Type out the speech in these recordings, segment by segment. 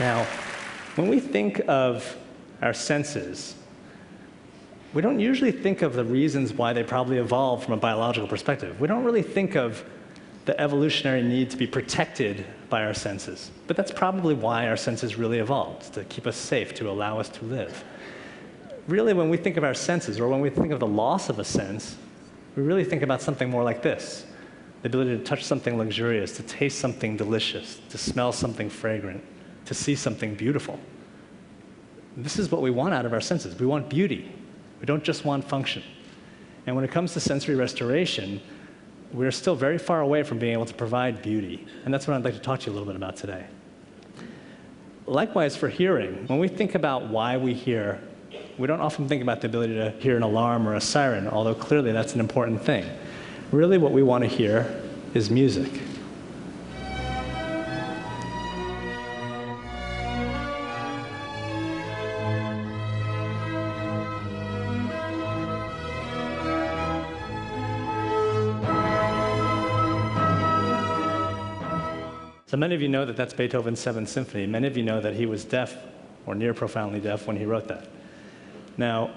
Now, when we think of our senses, we don't usually think of the reasons why they probably evolved from a biological perspective. We don't really think of the evolutionary need to be protected by our senses. But that's probably why our senses really evolved, to keep us safe, to allow us to live. Really, when we think of our senses, or when we think of the loss of a sense, we really think about something more like this the ability to touch something luxurious, to taste something delicious, to smell something fragrant, to see something beautiful. This is what we want out of our senses. We want beauty. We don't just want function. And when it comes to sensory restoration, we're still very far away from being able to provide beauty. And that's what I'd like to talk to you a little bit about today. Likewise, for hearing, when we think about why we hear, we don't often think about the ability to hear an alarm or a siren, although clearly that's an important thing. Really, what we want to hear is music. So many of you know that that's Beethoven's Seventh Symphony. Many of you know that he was deaf or near profoundly deaf when he wrote that. Now,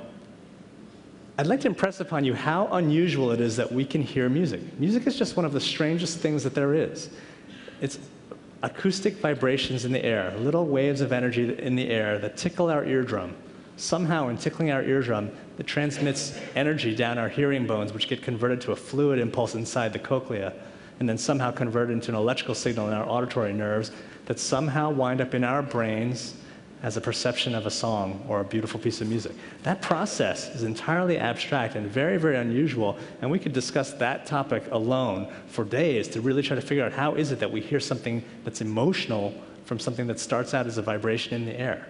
I'd like to impress upon you how unusual it is that we can hear music. Music is just one of the strangest things that there is. It's acoustic vibrations in the air, little waves of energy in the air that tickle our eardrum. Somehow, in tickling our eardrum, it transmits energy down our hearing bones, which get converted to a fluid impulse inside the cochlea and then somehow convert into an electrical signal in our auditory nerves that somehow wind up in our brains as a perception of a song or a beautiful piece of music. That process is entirely abstract and very, very unusual, and we could discuss that topic alone for days to really try to figure out how is it that we hear something that's emotional from something that starts out as a vibration in the air.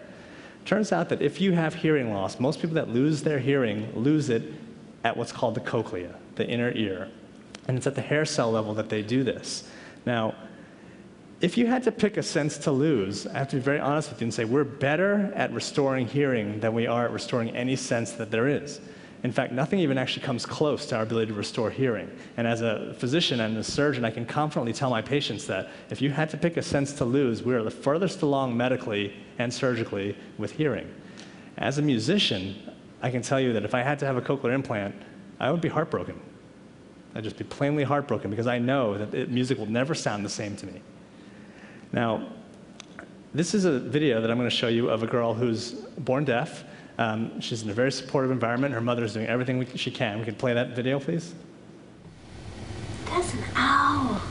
Turns out that if you have hearing loss, most people that lose their hearing lose it at what's called the cochlea, the inner ear. And it's at the hair cell level that they do this. Now, if you had to pick a sense to lose, I have to be very honest with you and say we're better at restoring hearing than we are at restoring any sense that there is. In fact, nothing even actually comes close to our ability to restore hearing. And as a physician and a surgeon, I can confidently tell my patients that if you had to pick a sense to lose, we are the furthest along medically and surgically with hearing. As a musician, I can tell you that if I had to have a cochlear implant, I would be heartbroken. I'd just be plainly heartbroken because I know that it, music will never sound the same to me. Now, this is a video that I'm going to show you of a girl who's born deaf. Um, she's in a very supportive environment. Her mother is doing everything we, she can. We could play that video, please. That's an owl.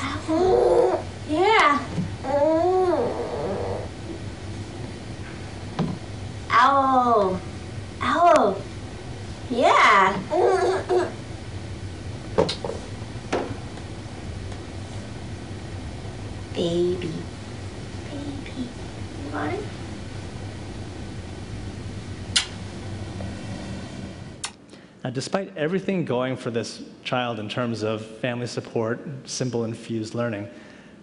Owl. Yeah. Owl. Owl. Yeah. Baby. Baby. You want it? Despite everything going for this child in terms of family support, simple infused learning,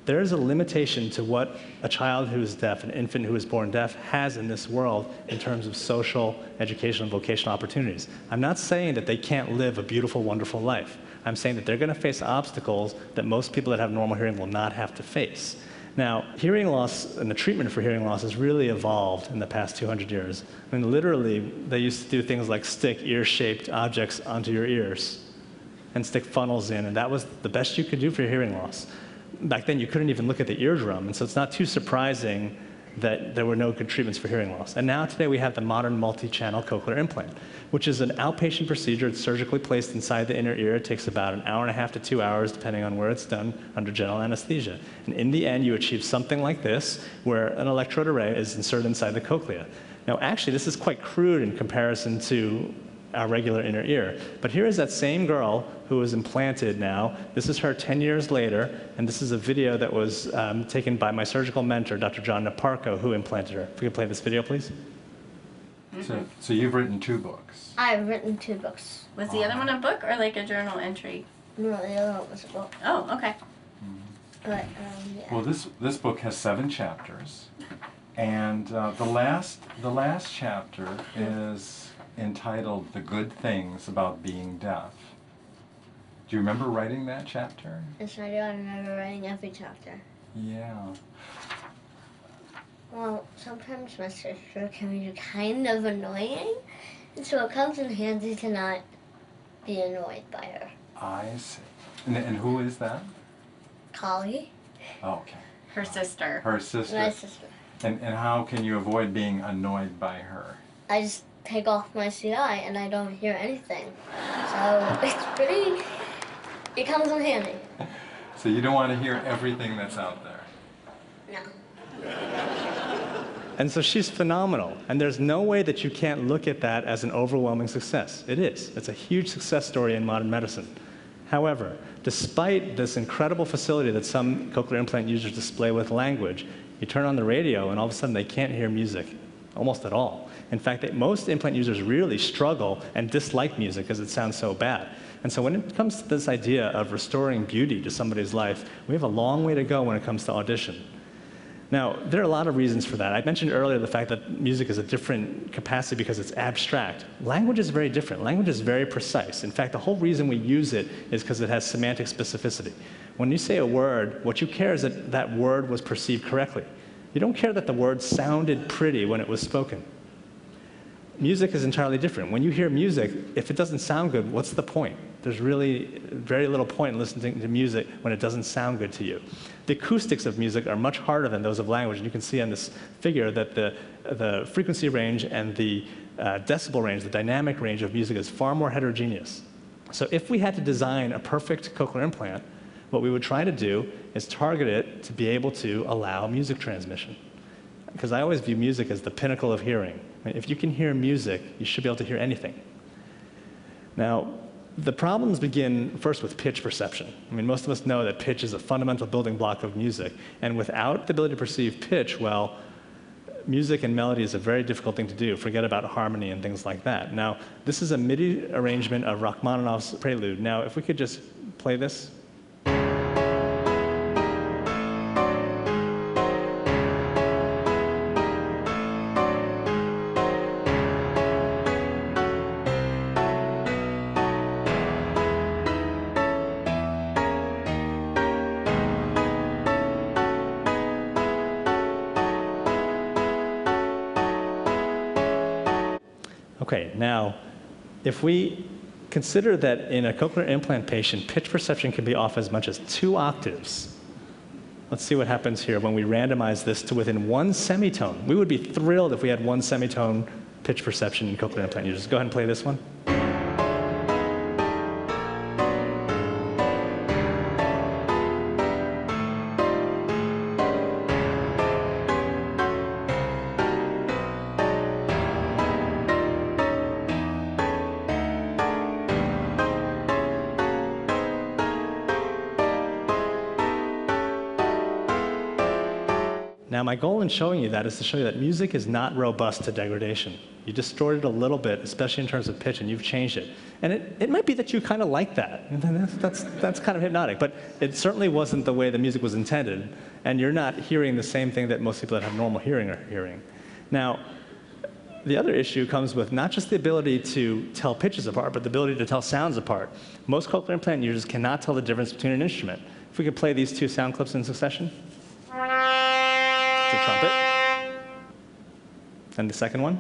there is a limitation to what a child who is deaf, an infant who is born deaf, has in this world in terms of social, educational, and vocational opportunities. I'm not saying that they can't live a beautiful, wonderful life. I'm saying that they're going to face obstacles that most people that have normal hearing will not have to face. Now, hearing loss and the treatment for hearing loss has really evolved in the past 200 years. I mean, literally, they used to do things like stick ear shaped objects onto your ears and stick funnels in, and that was the best you could do for hearing loss. Back then, you couldn't even look at the eardrum, and so it's not too surprising that there were no good treatments for hearing loss. And now today we have the modern multi-channel cochlear implant, which is an outpatient procedure. It's surgically placed inside the inner ear. It takes about an hour and a half to two hours, depending on where it's done, under general anesthesia. And in the end, you achieve something like this, where an electrode array is inserted inside the cochlea. Now, actually, this is quite crude in comparison to our regular inner ear. But here is that same girl who was implanted now. This is her 10 years later, and this is a video that was um, taken by my surgical mentor, Dr. John Niparko, who implanted her. If we could play this video, please. So, so you've written two books. I've written two books. Was the other one a book or like a journal entry? No, the other one was a book. Oh, okay. But, um, yeah. Well, this this book has seven chapters, and uh, the last the last chapter is entitled "The Good Things About Being Deaf." Do you remember writing that chapter? Yes, I do. I remember writing every chapter. Yeah. Well, sometimes my sister can be kind of annoying, and so it comes in handy to not be annoyed by her. I see. And, and who is that? Collie, Oh, okay. Her sister. Her sister. my sister. And, and how can you avoid being annoyed by her? I just take off my CI and I don't hear anything. So it's pretty. It comes in handy. So you don't want to hear everything that's out there. No. And so she's phenomenal. And there's no way that you can't look at that as an overwhelming success. It is. It's a huge success story in modern medicine. However, despite this incredible facility that some cochlear implant users display with language, you turn on the radio and all of a sudden they can't hear music almost at all. In fact, most implant users really struggle and dislike music because it sounds so bad. And so when it comes to this idea of restoring beauty to somebody's life, we have a long way to go when it comes to audition. Now, there are a lot of reasons for that. I mentioned earlier the fact that music is a different capacity because it's abstract. Language is very different. Language is very precise. In fact, the whole reason we use it is because it has semantic specificity. When you say a word, what you care is that that word was perceived correctly. You don't care that the word sounded pretty when it was spoken. Music is entirely different. When you hear music, if it doesn't sound good, what's the point? There's really very little point in listening to music when it doesn't sound good to you. The acoustics of music are much harder than those of language. And you can see on this figure that the, the frequency range and the uh, decibel range, the dynamic range of music is far more heterogeneous. So if we had to design a perfect cochlear implant, what we would try to do is target it to be able to allow music transmission. Because I always view music as the pinnacle of hearing. I mean, if you can hear music, you should be able to hear anything. Now, the problems begin first with pitch perception. I mean, most of us know that pitch is a fundamental building block of music. And without the ability to perceive pitch, well, music and melody is a very difficult thing to do. Forget about harmony and things like that. Now, this is a MIDI arrangement of Rachmaninoff's Prelude. Now, if we could just play this. Okay, now, if we consider that in a cochlear implant patient, pitch perception can be off as much as two octaves. Let's see what happens here when we randomize this to within one semitone. We would be thrilled if we had one semitone pitch perception in cochlear implant users. Go ahead and play this one. Showing you that is to show you that music is not robust to degradation. You distort it a little bit, especially in terms of pitch, and you've changed it. And it, it might be that you kind of like that. That's, that's, that's kind of hypnotic, but it certainly wasn't the way the music was intended. And you're not hearing the same thing that most people that have normal hearing are hearing. Now, the other issue comes with not just the ability to tell pitches apart, but the ability to tell sounds apart. Most cochlear implant users cannot tell the difference between an instrument. If we could play these two sound clips in succession. A trumpet. And the second one?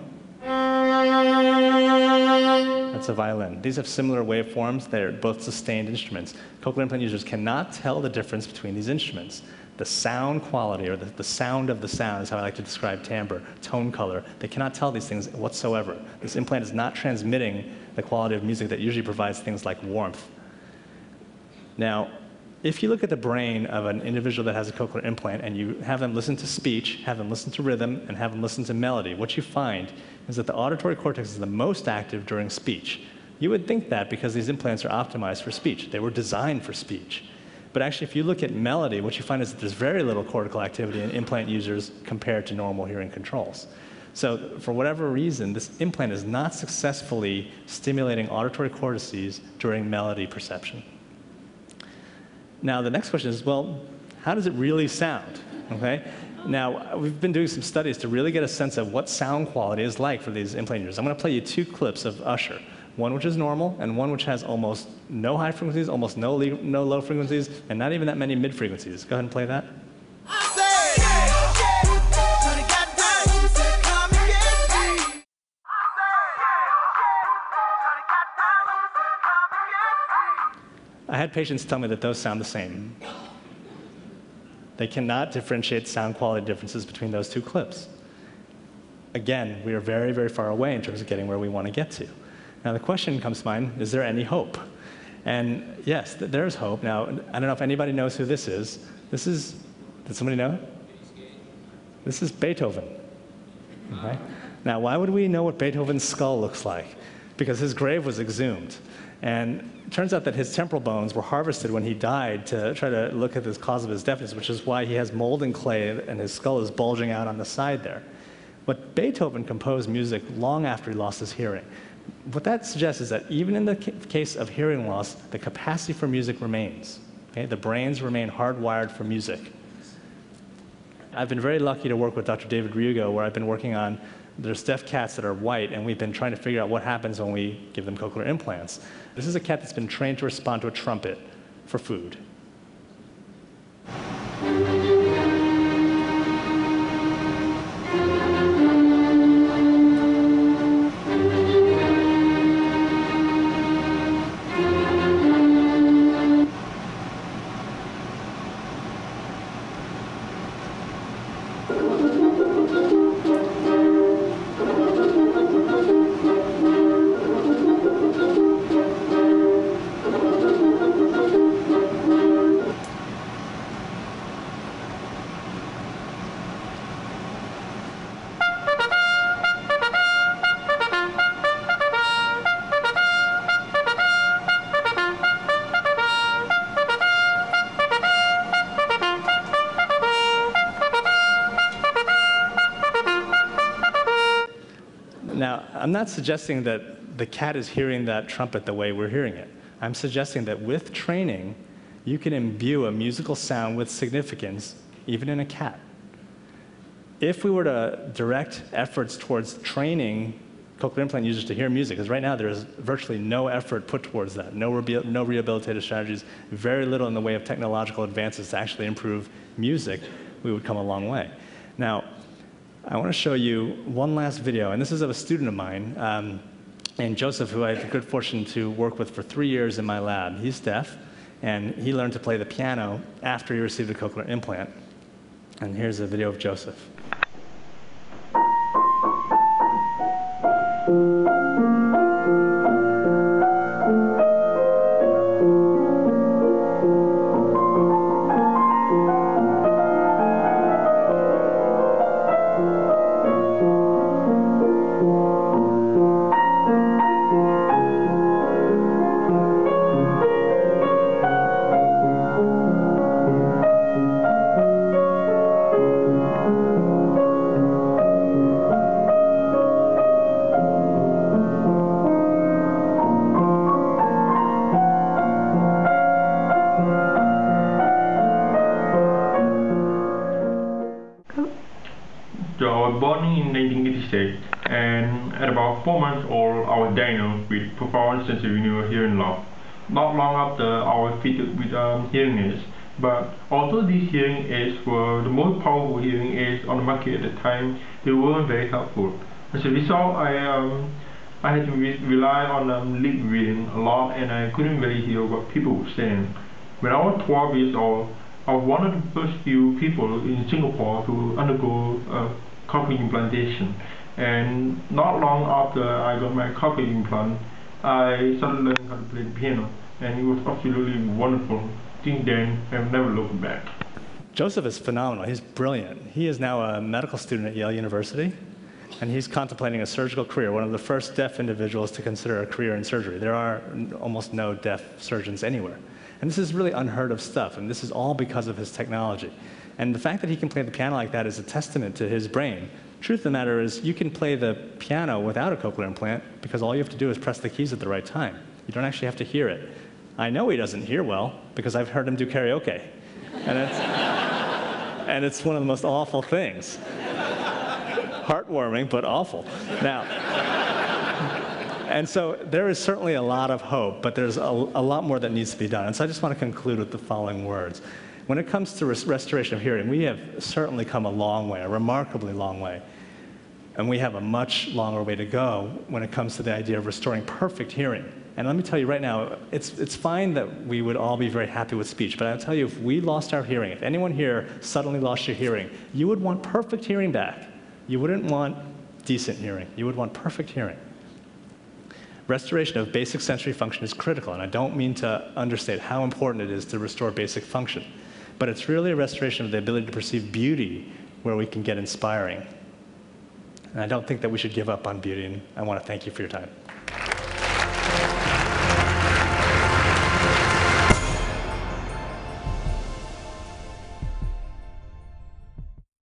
That's a violin. These have similar waveforms. They're both sustained instruments. Cochlear implant users cannot tell the difference between these instruments. The sound quality, or the, the sound of the sound, is how I like to describe timbre, tone color. They cannot tell these things whatsoever. This implant is not transmitting the quality of music that usually provides things like warmth. Now, if you look at the brain of an individual that has a cochlear implant and you have them listen to speech, have them listen to rhythm, and have them listen to melody, what you find is that the auditory cortex is the most active during speech. You would think that because these implants are optimized for speech. They were designed for speech. But actually, if you look at melody, what you find is that there's very little cortical activity in implant users compared to normal hearing controls. So, for whatever reason, this implant is not successfully stimulating auditory cortices during melody perception. Now, the next question is, well, how does it really sound? Okay? Now, we've been doing some studies to really get a sense of what sound quality is like for these implant users. I'm going to play you two clips of Usher, one which is normal and one which has almost no high frequencies, almost no, no low frequencies, and not even that many mid frequencies. Go ahead and play that. Had patients tell me that those sound the same. They cannot differentiate sound quality differences between those two clips. Again, we are very, very far away in terms of getting where we want to get to. Now, the question comes to mind is there any hope? And yes, there's hope. Now, I don't know if anybody knows who this is. This is, did somebody know? This is Beethoven. Okay? Now, why would we know what Beethoven's skull looks like? Because his grave was exhumed. And turns out that his temporal bones were harvested when he died to try to look at the cause of his deafness, which is why he has mold clay and his skull is bulging out on the side there. But Beethoven composed music long after he lost his hearing. What that suggests is that even in the ca- case of hearing loss, the capacity for music remains. Okay? The brains remain hardwired for music. I've been very lucky to work with Dr. David Ryugo, where I've been working on there's deaf cats that are white, and we've been trying to figure out what happens when we give them cochlear implants. This is a cat that's been trained to respond to a trumpet for food. I'm not suggesting that the cat is hearing that trumpet the way we're hearing it. I'm suggesting that with training, you can imbue a musical sound with significance, even in a cat. If we were to direct efforts towards training cochlear implant users to hear music, because right now there is virtually no effort put towards that, no, rehabil- no rehabilitative strategies, very little in the way of technological advances to actually improve music, we would come a long way. I want to show you one last video, and this is of a student of mine um, Joseph, who I had the good fortune to work with for three years in my lab. He's deaf, and he learned to play the piano after he received a cochlear implant. And here's a video of Joseph. 1986, and at about four months old, I was diagnosed with profound sensorineural hearing loss. Not long after, I was fitted with um, hearing aids. But although these hearing aids were the most powerful hearing aids on the market at the time, they weren't very helpful. As a result, I um, I had to re- rely on um, lip reading a lot, and I couldn't really hear what people were saying. When I was 12 years old, I was one of the first few people in Singapore to undergo cochlear implantation. And not long after I got my cochlear implant, I started learning how to play the piano, and it was absolutely wonderful. Since then, I've never looked back. Joseph is phenomenal. He's brilliant. He is now a medical student at Yale University, and he's contemplating a surgical career, one of the first deaf individuals to consider a career in surgery. There are almost no deaf surgeons anywhere. And this is really unheard of stuff, and this is all because of his technology. And the fact that he can play the piano like that is a testament to his brain. Truth of the matter is, you can play the piano without a cochlear implant because all you have to do is press the keys at the right time. You don't actually have to hear it. I know he doesn't hear well because I've heard him do karaoke. And it's, and it's one of the most awful things. Heartwarming, but awful. Now, and so there is certainly a lot of hope, but there's a, a lot more that needs to be done. And so I just want to conclude with the following words. When it comes to res- restoration of hearing, we have certainly come a long way, a remarkably long way. And we have a much longer way to go when it comes to the idea of restoring perfect hearing. And let me tell you right now, it's, it's fine that we would all be very happy with speech, but I'll tell you, if we lost our hearing, if anyone here suddenly lost your hearing, you would want perfect hearing back. You wouldn't want decent hearing. You would want perfect hearing. Restoration of basic sensory function is critical, and I don't mean to understate how important it is to restore basic function. But it's really a restoration of the ability to perceive beauty where we can get inspiring. And I don't think that we should give up on beauty, and I want to thank you for your time.